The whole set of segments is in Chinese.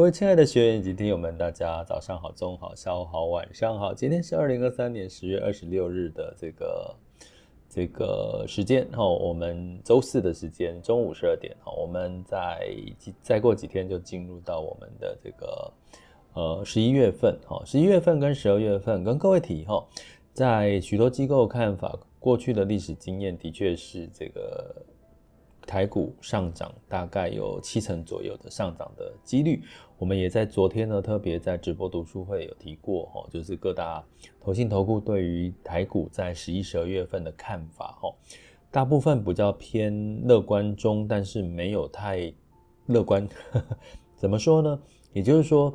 各位亲爱的学员以及听友们，大家早上好、中午好、下午好、晚上好。今天是二零二三年十月二十六日的这个这个时间哈，我们周四的时间中午十二点哈，我们在再过几天就进入到我们的这个呃十一月份哈，十一月份跟十二月份跟各位提哈，在许多机构看法，过去的历史经验的确是这个。台股上涨大概有七成左右的上涨的几率，我们也在昨天呢特别在直播读书会有提过哈，就是各大投信投顾对于台股在十一、十二月份的看法哈，大部分比较偏乐观中，但是没有太乐观。怎么说呢？也就是说，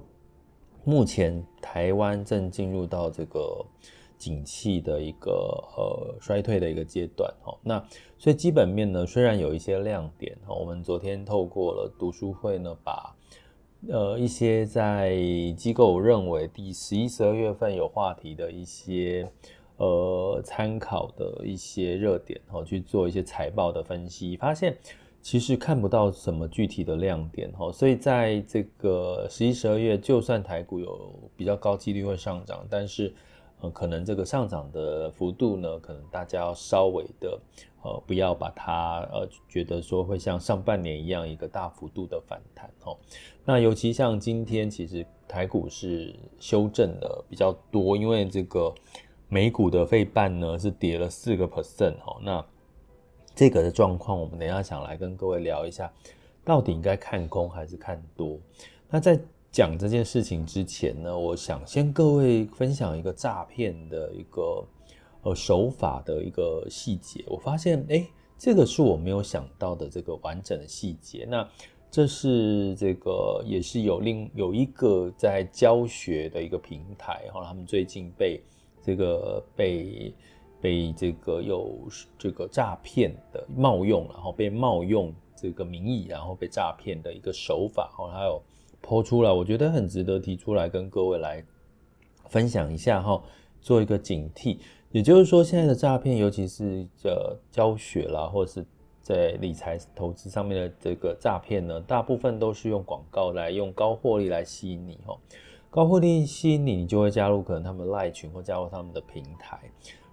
目前台湾正进入到这个。景气的一个呃衰退的一个阶段哈，那所以基本面呢虽然有一些亮点哈，我们昨天透过了读书会呢，把呃一些在机构认为第十一、十二月份有话题的一些呃参考的一些热点哈，去做一些财报的分析，发现其实看不到什么具体的亮点哈，所以在这个十一、十二月，就算台股有比较高几率会上涨，但是。可能这个上涨的幅度呢，可能大家要稍微的，呃，不要把它呃觉得说会像上半年一样一个大幅度的反弹哦。那尤其像今天，其实台股是修正的比较多，因为这个美股的费半呢是跌了四个 percent 哦。那这个的状况，我们等一下想来跟各位聊一下，到底应该看空还是看多？那在讲这件事情之前呢，我想先各位分享一个诈骗的一个呃手法的一个细节。我发现，哎，这个是我没有想到的这个完整的细节。那这是这个也是有另有一个在教学的一个平台，然后他们最近被这个被被这个有这个诈骗的冒用，然后被冒用这个名义，然后被诈骗的一个手法，然后还有。抛出来，我觉得很值得提出来跟各位来分享一下哈，做一个警惕。也就是说，现在的诈骗，尤其是呃教学啦，或者是在理财投资上面的这个诈骗呢，大部分都是用广告来用高获利来吸引你哈。高获利吸引你，你就会加入可能他们赖群或加入他们的平台，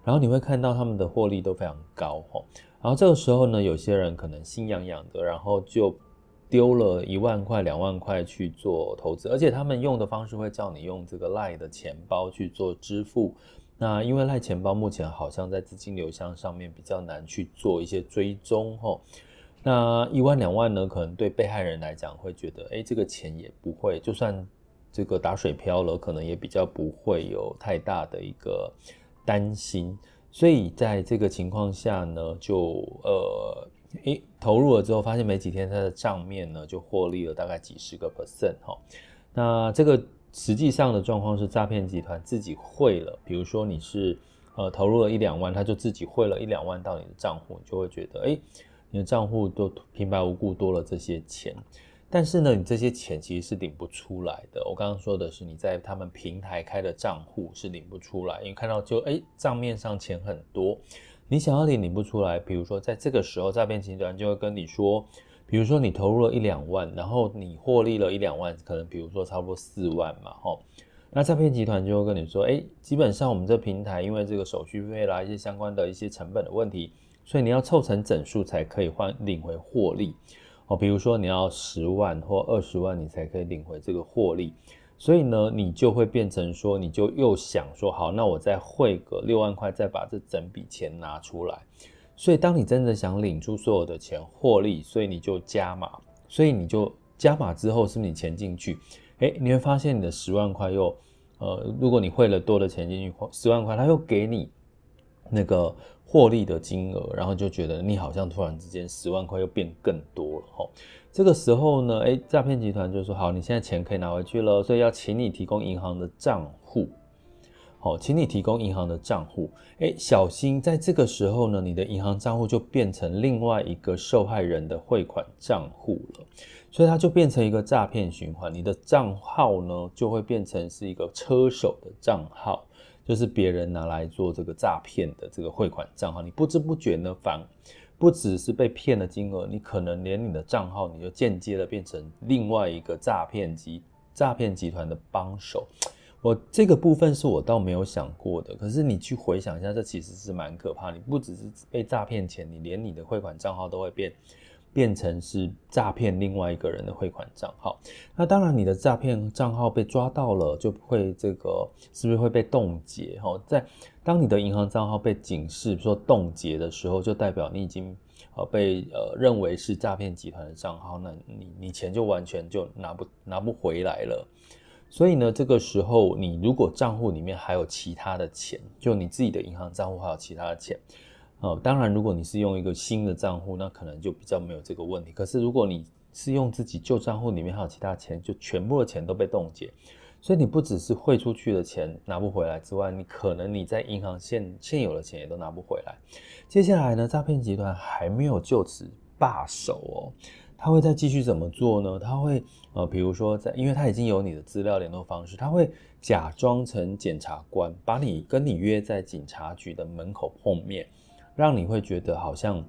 然后你会看到他们的获利都非常高哈。然后这个时候呢，有些人可能心痒痒的，然后就。丢了一万块、两万块去做投资，而且他们用的方式会叫你用这个 LINE 的钱包去做支付。那因为 LINE 钱包目前好像在资金流向上面比较难去做一些追踪吼。那一万两万呢，可能对被害人来讲会觉得，哎，这个钱也不会，就算这个打水漂了，可能也比较不会有太大的一个担心。所以在这个情况下呢，就呃。诶，投入了之后，发现没几天，它的账面呢就获利了大概几十个 percent 哈。那这个实际上的状况是，诈骗集团自己汇了，比如说你是呃投入了一两万，他就自己汇了一两万到你的账户，你就会觉得诶，你的账户都平白无故多了这些钱。但是呢，你这些钱其实是领不出来的。我刚刚说的是你在他们平台开的账户是领不出来，因为看到就诶账面上钱很多。你想要领领不出来，比如说在这个时候，诈骗集团就会跟你说，比如说你投入了一两万，然后你获利了一两万，可能比如说差不多四万嘛，吼，那诈骗集团就会跟你说，哎，基本上我们这平台因为这个手续费啦，一些相关的一些成本的问题，所以你要凑成整数才可以换领回获利，哦，比如说你要十万或二十万，你才可以领回这个获利。所以呢，你就会变成说，你就又想说，好，那我再汇个六万块，再把这整笔钱拿出来。所以，当你真的想领出所有的钱获利，所以你就加码。所以你就加码之后，是不是你钱进去？诶，你会发现你的十万块又，呃，如果你汇了多的钱进去，十万块，他又给你那个获利的金额，然后就觉得你好像突然之间十万块又变更多了哈。这个时候呢，诶，诈骗集团就说好，你现在钱可以拿回去了，所以要请你提供银行的账户。好，请你提供银行的账户。诶，小心在这个时候呢，你的银行账户就变成另外一个受害人的汇款账户了，所以它就变成一个诈骗循环。你的账号呢，就会变成是一个车手的账号，就是别人拿来做这个诈骗的这个汇款账号。你不知不觉呢，反不只是被骗的金额，你可能连你的账号，你就间接的变成另外一个诈骗集诈骗集团的帮手。我这个部分是我倒没有想过的，可是你去回想一下，这其实是蛮可怕。你不只是被诈骗钱，你连你的汇款账号都会变变成是诈骗另外一个人的汇款账号。那当然，你的诈骗账号被抓到了，就会这个是不是会被冻结？哈，在当你的银行账号被警示说冻结的时候，就代表你已经呃被呃认为是诈骗集团的账号，那你你钱就完全就拿不拿不回来了。所以呢，这个时候你如果账户里面还有其他的钱，就你自己的银行账户还有其他的钱，哦，当然如果你是用一个新的账户，那可能就比较没有这个问题。可是如果你是用自己旧账户里面还有其他钱，就全部的钱都被冻结，所以你不只是汇出去的钱拿不回来之外，你可能你在银行现现有的钱也都拿不回来。接下来呢，诈骗集团还没有就此罢手哦。他会再继续怎么做呢？他会呃，比如说在，因为他已经有你的资料联络方式，他会假装成检察官，把你跟你约在警察局的门口碰面，让你会觉得好像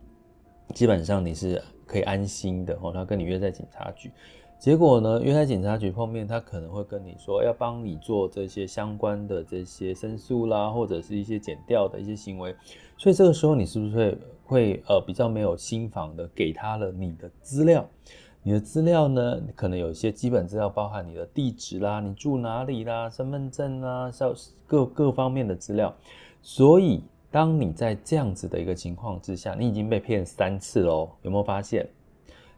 基本上你是可以安心的哦。他跟你约在警察局。结果呢，约在警察局碰面，他可能会跟你说要帮你做这些相关的这些申诉啦，或者是一些检调的一些行为。所以这个时候，你是不是会会呃比较没有心防的给他了你的资料？你的资料呢，可能有一些基本资料，包含你的地址啦、你住哪里啦、身份证啦、各各方面的资料。所以，当你在这样子的一个情况之下，你已经被骗三次喽，有没有发现？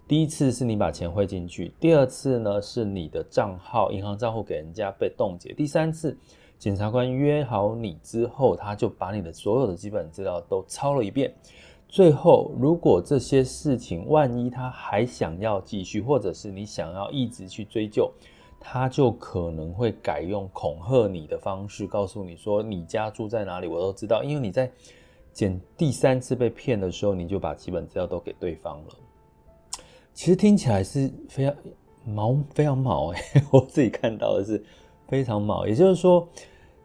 第一次是你把钱汇进去，第二次呢是你的账号银行账户给人家被冻结，第三次检察官约好你之后，他就把你的所有的基本资料都抄了一遍。最后，如果这些事情万一他还想要继续，或者是你想要一直去追究，他就可能会改用恐吓你的方式，告诉你说你家住在哪里，我都知道，因为你在捡第三次被骗的时候，你就把基本资料都给对方了。其实听起来是非常毛，非常毛哎！我自己看到的是非常毛，也就是说，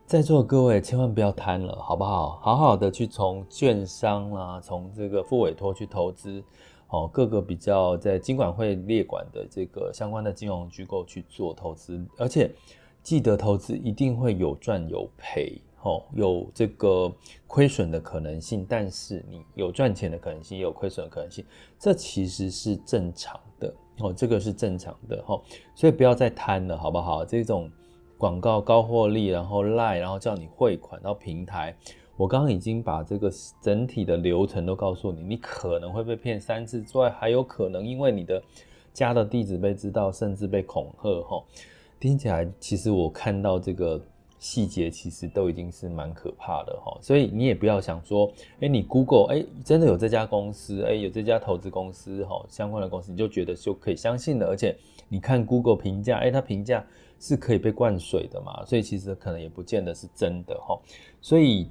在座的各位千万不要贪了，好不好？好好的去从券商啦，从这个复委托去投资，哦，各个比较在金管会列管的这个相关的金融机构去做投资，而且记得投资一定会有赚有赔。哦，有这个亏损的可能性，但是你有赚钱的可能性，也有亏损的可能性，这其实是正常的哦，这个是正常的哈，所以不要再贪了，好不好？这种广告高获利，然后赖，然后叫你汇款到平台，我刚刚已经把这个整体的流程都告诉你，你可能会被骗三次之外，还有可能因为你的家的地址被知道，甚至被恐吓哈。听起来，其实我看到这个。细节其实都已经是蛮可怕的哈，所以你也不要想说，哎，你 Google，哎，真的有这家公司，哎，有这家投资公司哈，相关的公司，你就觉得就可以相信了。而且你看 Google 评价，哎，它评价是可以被灌水的嘛，所以其实可能也不见得是真的哈。所以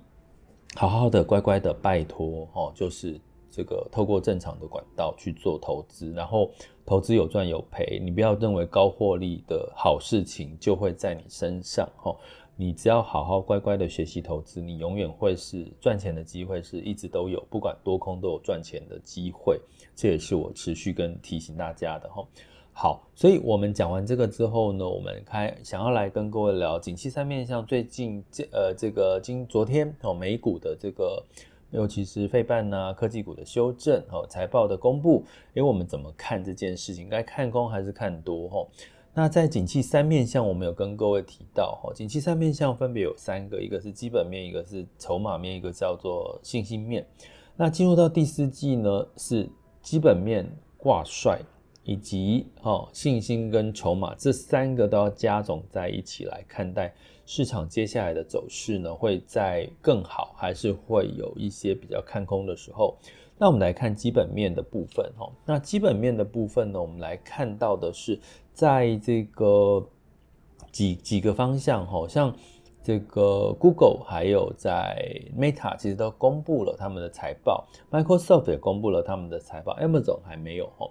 好好的乖乖的拜托哈，就是这个透过正常的管道去做投资，然后投资有赚有赔，你不要认为高获利的好事情就会在你身上哈。你只要好好乖乖的学习投资，你永远会是赚钱的机会是一直都有，不管多空都有赚钱的机会。这也是我持续跟提醒大家的哈。好，所以我们讲完这个之后呢，我们开想要来跟各位聊景气三面向，最近这呃这个今昨天哦美股的这个，尤其是费半呐科技股的修正哦财报的公布，因为我们怎么看这件事情？该看空还是看多哈？那在景气三面向，我们有跟各位提到哈，景气三面向分别有三个，一个是基本面，一个是筹码面，一个叫做信心面。那进入到第四季呢，是基本面挂帅，以及哦信心跟筹码这三个都要加总在一起来看待市场接下来的走势呢，会在更好还是会有一些比较看空的时候？那我们来看基本面的部分哈。那基本面的部分呢，我们来看到的是在这个几几个方向哈，像这个 Google 还有在 Meta 其实都公布了他们的财报，Microsoft 也公布了他们的财报，Amazon 还没有哈。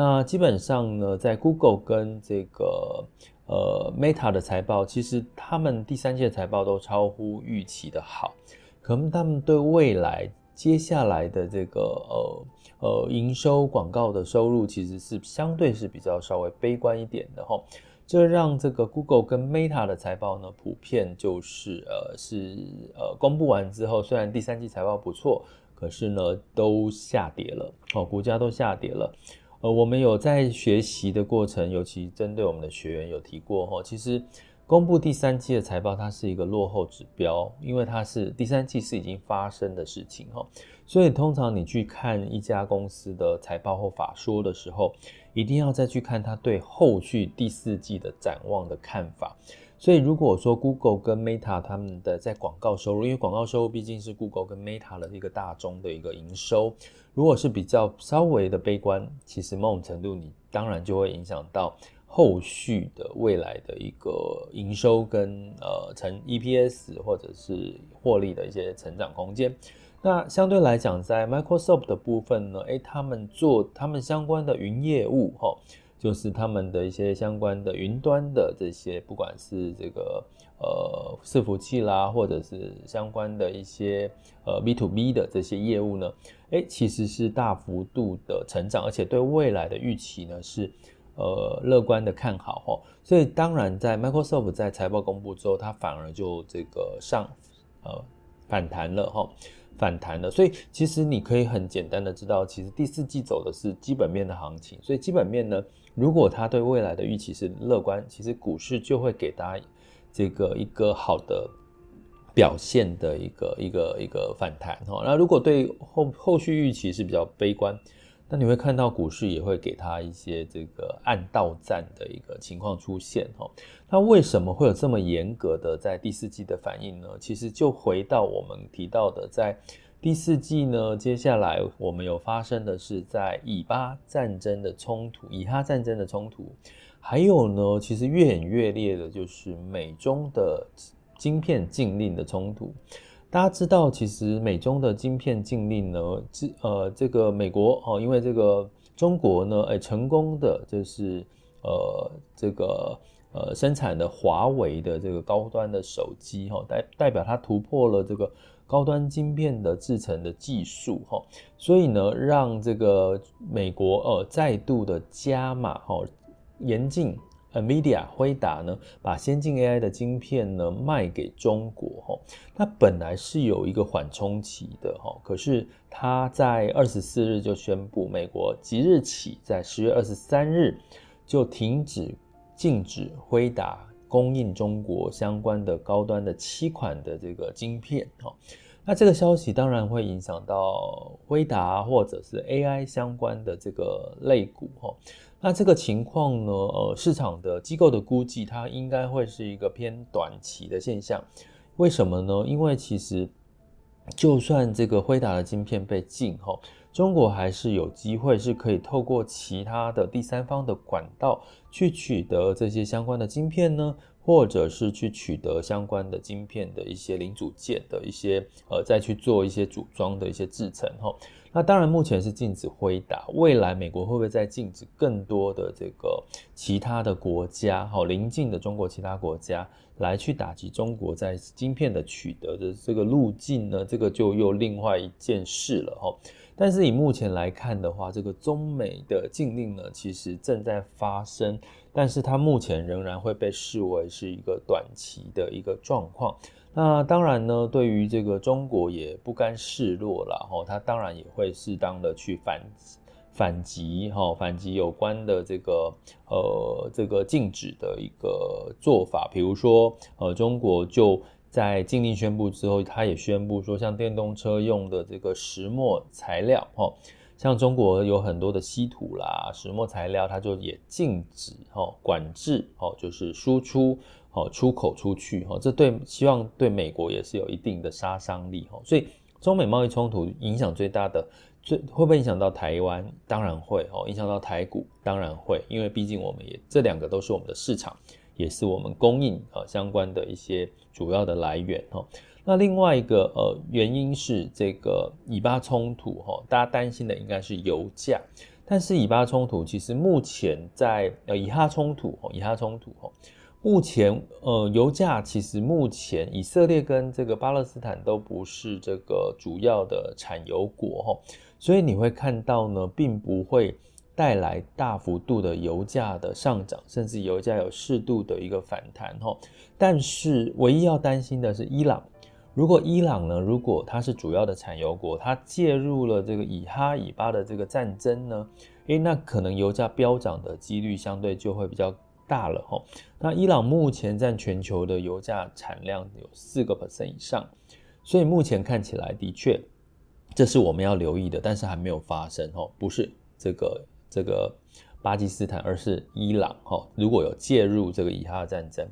那基本上呢，在 Google 跟这个呃 Meta 的财报，其实他们第三季的财报都超乎预期的好，可能他们对未来接下来的这个呃呃营收广告的收入，其实是相对是比较稍微悲观一点的哈。这让这个 Google 跟 Meta 的财报呢，普遍就是呃是呃公布完之后，虽然第三季财报不错，可是呢都下跌了哦，股价都下跌了。呃，我们有在学习的过程，尤其针对我们的学员有提过哈，其实公布第三季的财报，它是一个落后指标，因为它是第三季是已经发生的事情哈，所以通常你去看一家公司的财报或法说的时候，一定要再去看它对后续第四季的展望的看法。所以，如果说 Google 跟 Meta 他们的在广告收入，因为广告收入毕竟是 Google 跟 Meta 的一个大宗的一个营收，如果是比较稍微的悲观，其实某种程度你当然就会影响到后续的未来的一个营收跟呃成 EPS 或者是获利的一些成长空间。那相对来讲，在 Microsoft 的部分呢，诶，他们做他们相关的云业务，哈。就是他们的一些相关的云端的这些，不管是这个呃伺服器啦，或者是相关的一些呃 B to B 的这些业务呢，诶，其实是大幅度的成长，而且对未来的预期呢是呃乐观的看好哈。所以当然在 Microsoft 在财报公布之后，它反而就这个上呃反弹了哈。反弹了，所以其实你可以很简单的知道，其实第四季走的是基本面的行情。所以基本面呢，如果它对未来的预期是乐观，其实股市就会给大家这个一个好的表现的一个一个一个反弹哈。那如果对后后续预期是比较悲观。那你会看到股市也会给它一些这个暗道战的一个情况出现哈。那为什么会有这么严格的在第四季的反应呢？其实就回到我们提到的，在第四季呢，接下来我们有发生的是在以巴战争的冲突，以哈战争的冲突，还有呢，其实越演越烈的就是美中的晶片禁令的冲突。大家知道，其实美中的晶片禁令呢，这呃，这个美国哦，因为这个中国呢，哎，成功的就是呃，这个呃，生产的华为的这个高端的手机哈，代代表它突破了这个高端晶片的制成的技术哈，所以呢，让这个美国呃再度的加码哈，严禁。NVIDIA 辉达呢，把先进 AI 的晶片呢卖给中国哈，那本来是有一个缓冲期的哈，可是他在二十四日就宣布，美国即日起在十月二十三日就停止禁止辉达供应中国相关的高端的七款的这个晶片哈，那这个消息当然会影响到辉达或者是 AI 相关的这个类股哈。那这个情况呢？呃，市场的机构的估计，它应该会是一个偏短期的现象。为什么呢？因为其实就算这个辉达的晶片被禁后，中国还是有机会是可以透过其他的第三方的管道去取得这些相关的晶片呢，或者是去取得相关的晶片的一些零组件的一些呃，再去做一些组装的一些制程哈。那当然，目前是禁止挥打，未来美国会不会再禁止更多的这个其他的国家，哈邻近的中国其他国家来去打击中国在晶片的取得的这个路径呢？这个就又另外一件事了哈。但是以目前来看的话，这个中美的禁令呢，其实正在发生，但是它目前仍然会被视为是一个短期的一个状况。那当然呢，对于这个中国也不甘示弱了哈，它当然也会适当的去反反击哈，反击有关的这个呃这个禁止的一个做法，比如说呃中国就在禁令宣布之后，他也宣布说，像电动车用的这个石墨材料哈，像中国有很多的稀土啦、石墨材料，它就也禁止哦管制哦，就是输出哦出口出去哦，这对希望对美国也是有一定的杀伤力哦。所以中美贸易冲突影响最大的，最会不会影响到台湾？当然会哦，影响到台股当然会，因为毕竟我们也这两个都是我们的市场。也是我们供应呃相关的一些主要的来源哈。那另外一个呃原因是这个以巴冲突哈，大家担心的应该是油价，但是以巴冲突其实目前在呃以哈冲突哦，以哈冲突哈，目前呃油价其实目前以色列跟这个巴勒斯坦都不是这个主要的产油国哈，所以你会看到呢，并不会。带来大幅度的油价的上涨，甚至油价有适度的一个反弹哈。但是唯一要担心的是伊朗，如果伊朗呢，如果它是主要的产油国，它介入了这个以哈以巴的这个战争呢，诶，那可能油价飙涨的几率相对就会比较大了哈。那伊朗目前占全球的油价产量有四个 percent 以上，所以目前看起来的确这是我们要留意的，但是还没有发生哦，不是这个。这个巴基斯坦，而是伊朗哈。如果有介入这个以哈战争，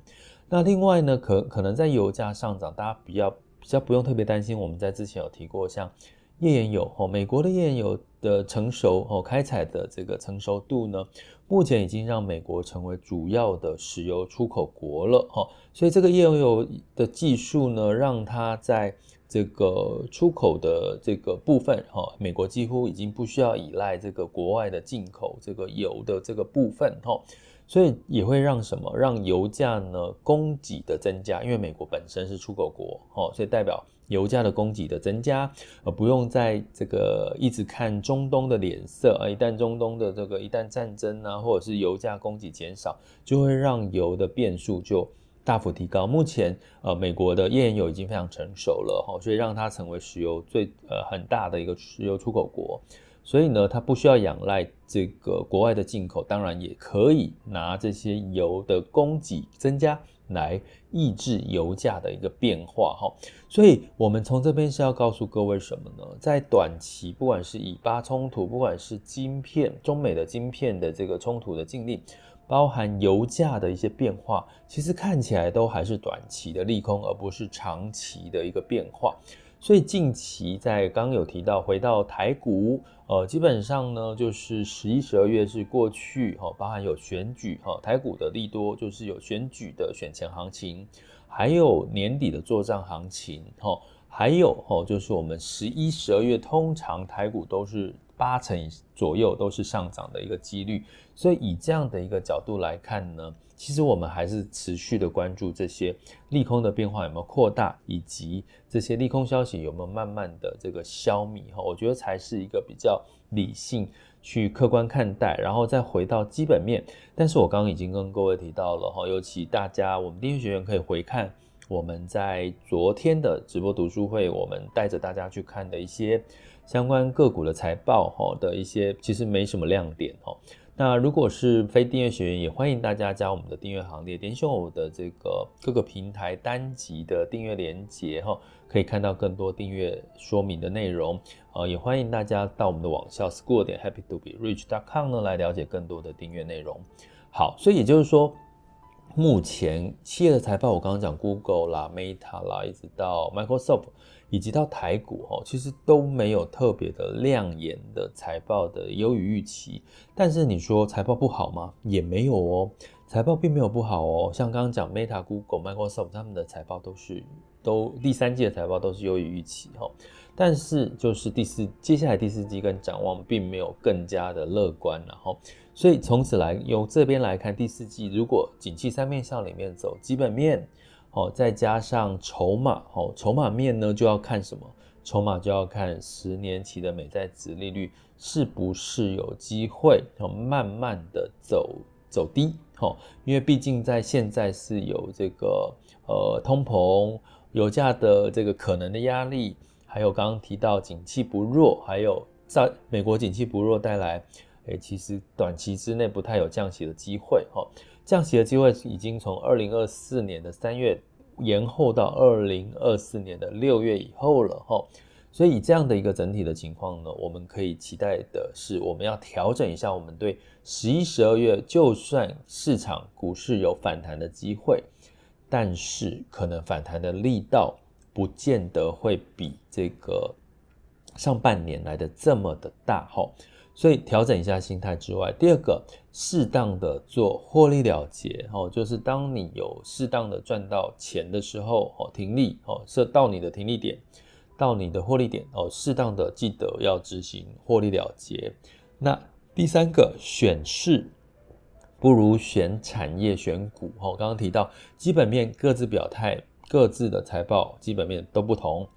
那另外呢，可可能在油价上涨，大家比较比较不用特别担心。我们在之前有提过，像页岩油哦，美国的页岩油的成熟哦，开采的这个成熟度呢，目前已经让美国成为主要的石油出口国了哈。所以这个页岩油的技术呢，让它在这个出口的这个部分，哈，美国几乎已经不需要依赖这个国外的进口这个油的这个部分，哈，所以也会让什么？让油价呢供给的增加，因为美国本身是出口国，哈，所以代表油价的供给的增加，而不用在这个一直看中东的脸色啊，一旦中东的这个一旦战争啊，或者是油价供给减少，就会让油的变数就。大幅提高，目前呃，美国的页岩油已经非常成熟了哈，所以让它成为石油最呃很大的一个石油出口国，所以呢，它不需要仰赖这个国外的进口，当然也可以拿这些油的供给增加来抑制油价的一个变化哈。所以我们从这边是要告诉各位什么呢？在短期，不管是以巴冲突，不管是晶片中美的晶片的这个冲突的禁令。包含油价的一些变化，其实看起来都还是短期的利空，而不是长期的一个变化。所以近期在刚有提到，回到台股，呃，基本上呢就是十一、十二月是过去，哈，包含有选举，哈，台股的利多就是有选举的选前行情，还有年底的作帐行情，哈，还有哈就是我们十一、十二月通常台股都是。八成左右都是上涨的一个几率，所以以这样的一个角度来看呢，其实我们还是持续的关注这些利空的变化有没有扩大，以及这些利空消息有没有慢慢的这个消弭哈，我觉得才是一个比较理性去客观看待，然后再回到基本面。但是我刚刚已经跟各位提到了哈，尤其大家我们订阅学员可以回看我们在昨天的直播读书会，我们带着大家去看的一些。相关个股的财报哈的一些其实没什么亮点哈。那如果是非订阅学员，也欢迎大家加我们的订阅行列，点选我的这个各个平台单集的订阅连接哈，可以看到更多订阅说明的内容。呃，也欢迎大家到我们的网校 school 点 happy to be rich dot com 呢来了解更多的订阅内容。好，所以也就是说，目前企业的财报，我刚刚讲 Google 啦、Meta 啦，一直到 Microsoft。以及到台股哦，其实都没有特别的亮眼的财报的优于预期。但是你说财报不好吗？也没有哦，财报并没有不好哦。像刚刚讲 Meta、Google、Microsoft 他们的财报都是都第三季的财报都是优于预期哈。但是就是第四接下来第四季跟展望并没有更加的乐观然后，所以从此来由这边来看第四季，如果景气三面向里面走，基本面。哦，再加上筹码，哦，筹码面呢就要看什么？筹码就要看十年期的美债殖利率是不是有机会，慢慢的走走低，哦，因为毕竟在现在是有这个呃通膨、油价的这个可能的压力，还有刚刚提到景气不弱，还有在美国景气不弱带来，诶，其实短期之内不太有降息的机会，哈。降息的机会已经从二零二四年的三月延后到二零二四年的六月以后了哈，所以以这样的一个整体的情况呢，我们可以期待的是，我们要调整一下我们对十一、十二月，就算市场股市有反弹的机会，但是可能反弹的力道不见得会比这个上半年来的这么的大哈。所以调整一下心态之外，第二个，适当的做获利了结哦，就是当你有适当的赚到钱的时候哦，停利哦，设到你的停利点，到你的获利点哦，适当的记得要执行获利了结。那第三个，选市不如选产业选股哦。刚刚提到基本面各自表态，各自的财报基本面都不同，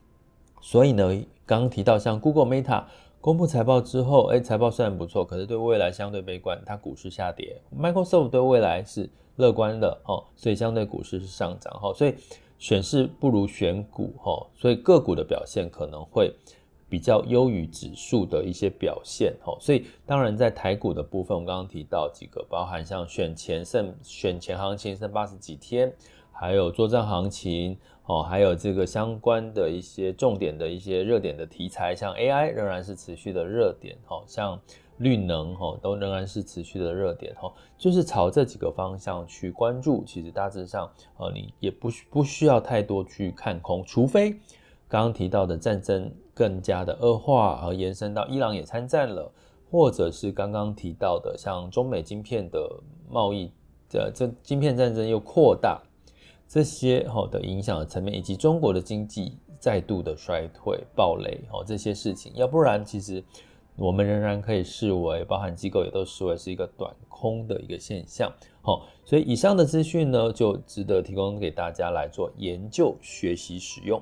所以呢，刚刚提到像 Google、Meta。公布财报之后，哎，财报虽然不错，可是对未来相对悲观，它股市下跌。Microsoft 对未来是乐观的哦，所以相对股市是上涨哈。所以选市不如选股哈，所以个股的表现可能会比较优于指数的一些表现哈。所以当然在台股的部分，我刚刚提到几个，包含像选前剩选前行情剩八十几天，还有作战行情。哦，还有这个相关的一些重点的一些热点的题材，像 AI 仍然是持续的热点，哦，像绿能，哈，都仍然是持续的热点，哈，就是朝这几个方向去关注。其实大致上，呃，你也不需不需要太多去看空，除非刚刚提到的战争更加的恶化，而延伸到伊朗也参战了，或者是刚刚提到的像中美晶片的贸易的这晶片战争又扩大。这些好的影响的层面，以及中国的经济再度的衰退、暴雷，哦，这些事情，要不然其实我们仍然可以视为，包含机构也都视为是一个短空的一个现象，好，所以以上的资讯呢，就值得提供给大家来做研究、学习、使用。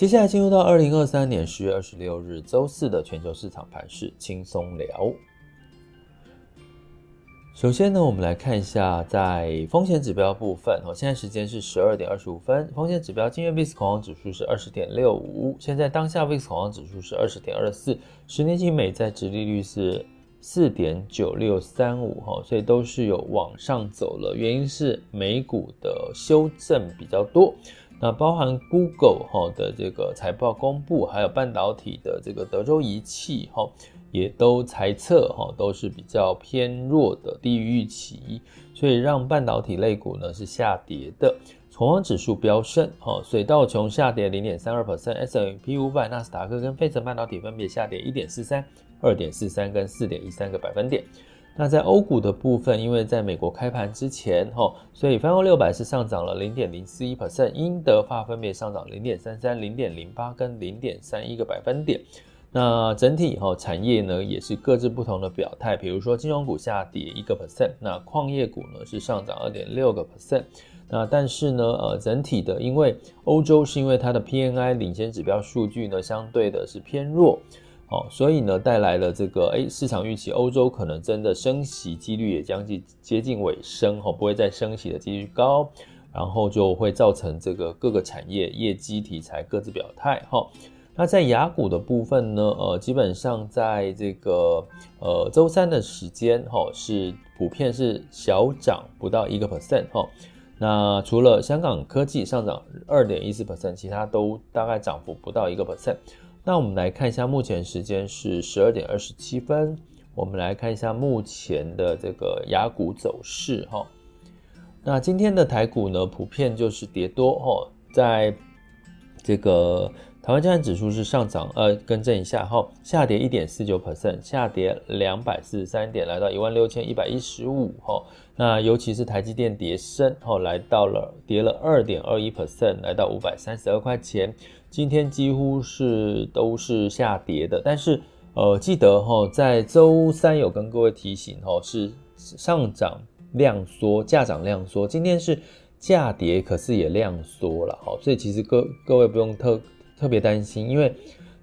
接下来进入到二零二三年十月二十六日周四的全球市场盘势轻松聊。首先呢，我们来看一下在风险指标部分哦。现在时间是十二点二十五分，风险指标，今日 VIX 恐慌指数是二十点六五，现在当下 VIX 恐慌指数是二十点二四，十年期美债殖利率是四点九六三五哈，所以都是有往上走了。原因是美股的修正比较多，那包含 Google 哈的这个财报公布，还有半导体的这个德州仪器哈。也都猜测哈，都是比较偏弱的，低于预期，所以让半导体类股呢是下跌的。恐慌指数飙升哈，所以道琼下跌零点三二 percent，S&P 五百、纳斯达克跟费城半导体分别下跌一点四三、二点四三跟四点一三个百分点。那在欧股的部分，因为在美国开盘之前哈，所以泛欧六百是上涨了零点零四一 percent，英德法分别上涨零点三三、零点零八跟零点三一个百分点。那整体哈产业呢也是各自不同的表态，比如说金融股下跌一个 percent，那矿业股呢是上涨二点六个 percent，那但是呢呃整体的因为欧洲是因为它的 PNI 领先指标数据呢相对的是偏弱，哦所以呢带来了这个诶市场预期欧洲可能真的升息几率也将近接近尾声哈，不会再升息的几率高，然后就会造成这个各个产业业绩题材各自表态哈。那在雅股的部分呢，呃，基本上在这个呃周三的时间哈，是普遍是小涨不到一个 percent 哈。那除了香港科技上涨二点一四 percent，其他都大概涨幅不到一个 percent。那我们来看一下，目前时间是十二点二十七分，我们来看一下目前的这个雅股走势哈。那今天的台股呢，普遍就是跌多哈，在这个。台湾加权指数是上涨，呃，更正一下哈，下跌一点四九 percent，下跌两百四十三点，来到一万六千一百一十五哈。那尤其是台积电跌深，哈，来到了跌了二点二一 percent，来到五百三十二块钱。今天几乎是都是下跌的，但是呃，记得哈，在周三有跟各位提醒哈，是上涨量缩，价涨量缩。今天是价跌，可是也量缩了，哈，所以其实各各位不用特特别担心，因为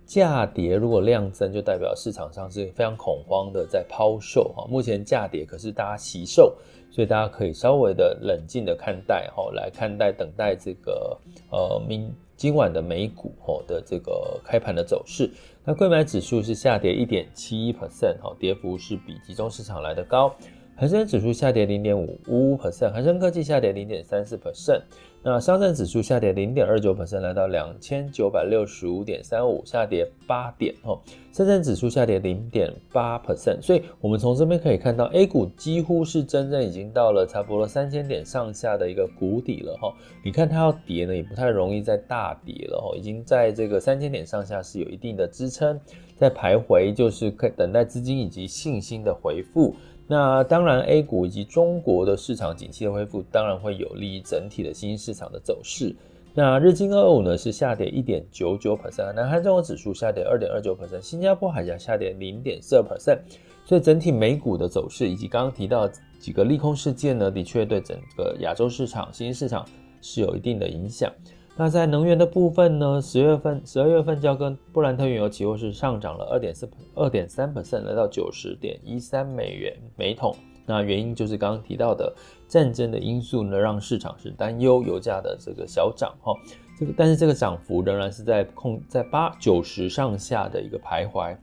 价跌如果量增，就代表市场上是非常恐慌的在抛售哈。目前价跌，可是大家惜售，所以大家可以稍微的冷静的看待哈，来看待等待这个呃明今晚的美股哦的这个开盘的走势。那柜买指数是下跌一点七一 percent 哈，跌幅是比集中市场来的高。恒生指数下跌零点五五 percent，恒生科技下跌零点三四 percent，那上证指数下跌零点二九 percent，来到两千九百六十五点三五，下跌八点哦。深圳指数下跌零点八百分所以我们从这边可以看到，A 股几乎是真正已经到了差不多三千点上下的一个谷底了哈。你看它要跌呢，也不太容易再大跌了哈，已经在这个三千点上下是有一定的支撑，在徘徊，就是可等待资金以及信心的回复。那当然，A 股以及中国的市场景气的恢复，当然会有利于整体的新兴市场的走势。那日经二五呢是下跌一点九九 percent，南韩综合指数下跌二点二九 percent，新加坡海峡下跌零点四二 percent。所以整体美股的走势以及刚刚提到几个利空事件呢，的确对整个亚洲市场、新兴市场是有一定的影响。那在能源的部分呢，十月份、十二月份交割布兰特原油期货是上涨了二点四、二点三 percent，来到九十点一三美元每桶。那原因就是刚刚提到的战争的因素呢，让市场是担忧油价的这个小涨哈。这个但是这个涨幅仍然是在控在八九十上下的一个徘徊。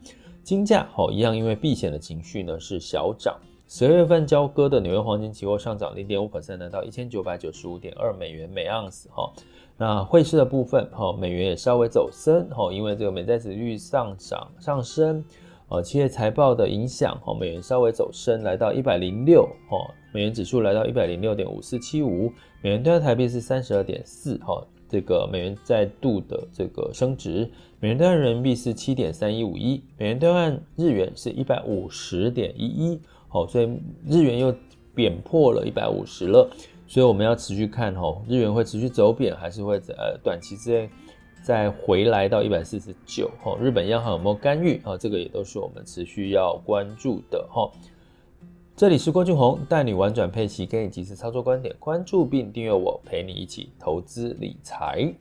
金价好一样，因为避险的情绪呢是小涨。十二月份交割的纽约黄金期货上涨零点五 percent，到一千九百九十五点二美元每盎司哈。那汇市的部分，哈，美元也稍微走升，哈，因为这个美债殖利率上涨上升，呃，企业财报的影响，哈，美元稍微走升，来到一百零六，哈，美元指数来到一百零六点五四七五，美元兑换台币是三十二点四，哈，这个美元再度的这个升值，美元兑换人民币是七点三一五一，美元兑换日元是一百五十点一一，哦，所以日元又贬破了一百五十了。所以我们要持续看哦，日元会持续走贬，还是会在呃短期之内再回来到一百四十九吼？日本央行有没有干预啊？这个也都是我们持续要关注的吼。这里是郭俊宏，带你玩转配息，给你及时操作观点，关注并订阅我，陪你一起投资理财。